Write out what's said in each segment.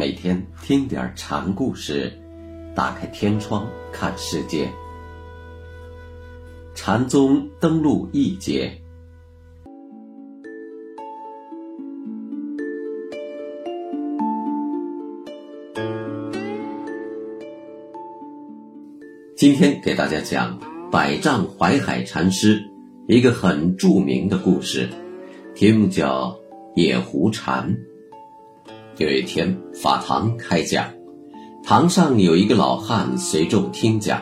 每天听点禅故事，打开天窗看世界。禅宗登陆一节，今天给大家讲百丈怀海禅师一个很著名的故事，题目叫《野狐禅》。有一天，法堂开讲，堂上有一个老汉随众听讲。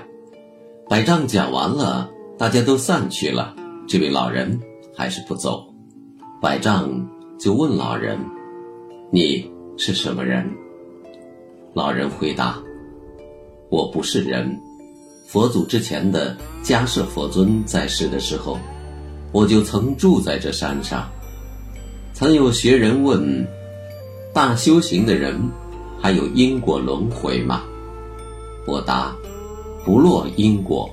百丈讲完了，大家都散去了，这位老人还是不走。百丈就问老人：“你是什么人？”老人回答：“我不是人。佛祖之前的迦摄佛尊在世的时候，我就曾住在这山上。曾有学人问。”大修行的人，还有因果轮回吗？我答：不落因果。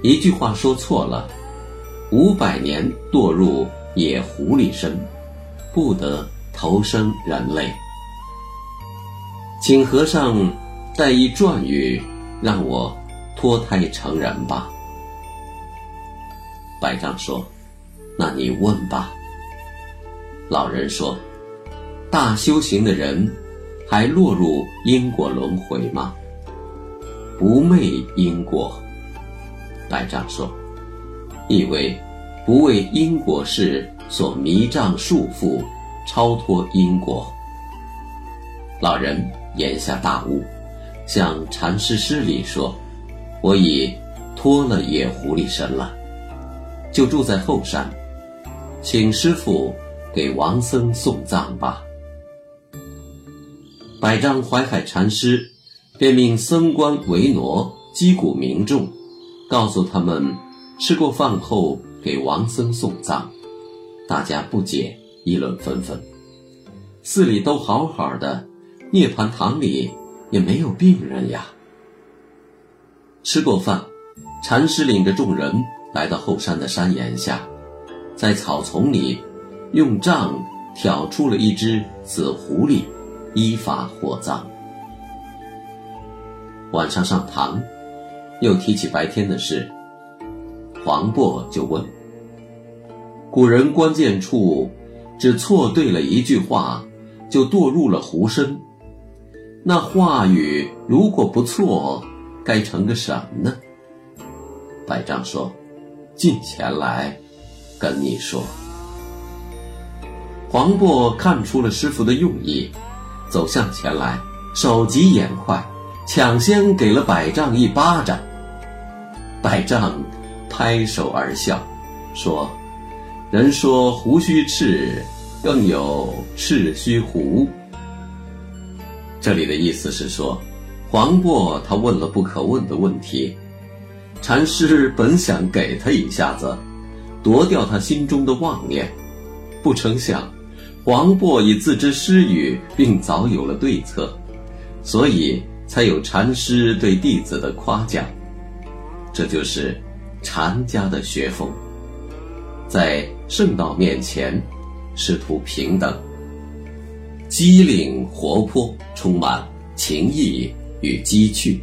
一句话说错了，五百年堕入野狐狸身，不得投生人类。请和尚带一转语，让我脱胎成人吧。百丈说：“那你问吧。”老人说。大修行的人，还落入因果轮回吗？不昧因果。百丈说，意为不为因果事所迷障束缚，超脱因果。老人言下大悟，向禅师施礼说：“我已脱了野狐狸身了，就住在后山，请师傅给王僧送葬吧。”百丈怀海禅师便命僧官维挪击鼓鸣众，告诉他们吃过饭后给王僧送葬。大家不解，议论纷纷。寺里都好好的，涅盘堂里也没有病人呀。吃过饭，禅师领着众人来到后山的山岩下，在草丛里用杖挑出了一只死狐狸。依法火葬。晚上上堂，又提起白天的事。黄渤就问：“古人关键处只错对了一句话，就堕入了狐身。那话语如果不错，该成个什么呢？”百丈说：“近前来，跟你说。”黄渤看出了师傅的用意。走向前来，手疾眼快，抢先给了百丈一巴掌。百丈拍手而笑，说：“人说胡须赤，更有赤须胡。”这里的意思是说，黄渤他问了不可问的问题，禅师本想给他一下子，夺掉他心中的妄念，不成想。黄渤已自知失语，并早有了对策，所以才有禅师对弟子的夸奖。这就是禅家的学风，在圣道面前，师徒平等，机灵活泼，充满情意与机趣。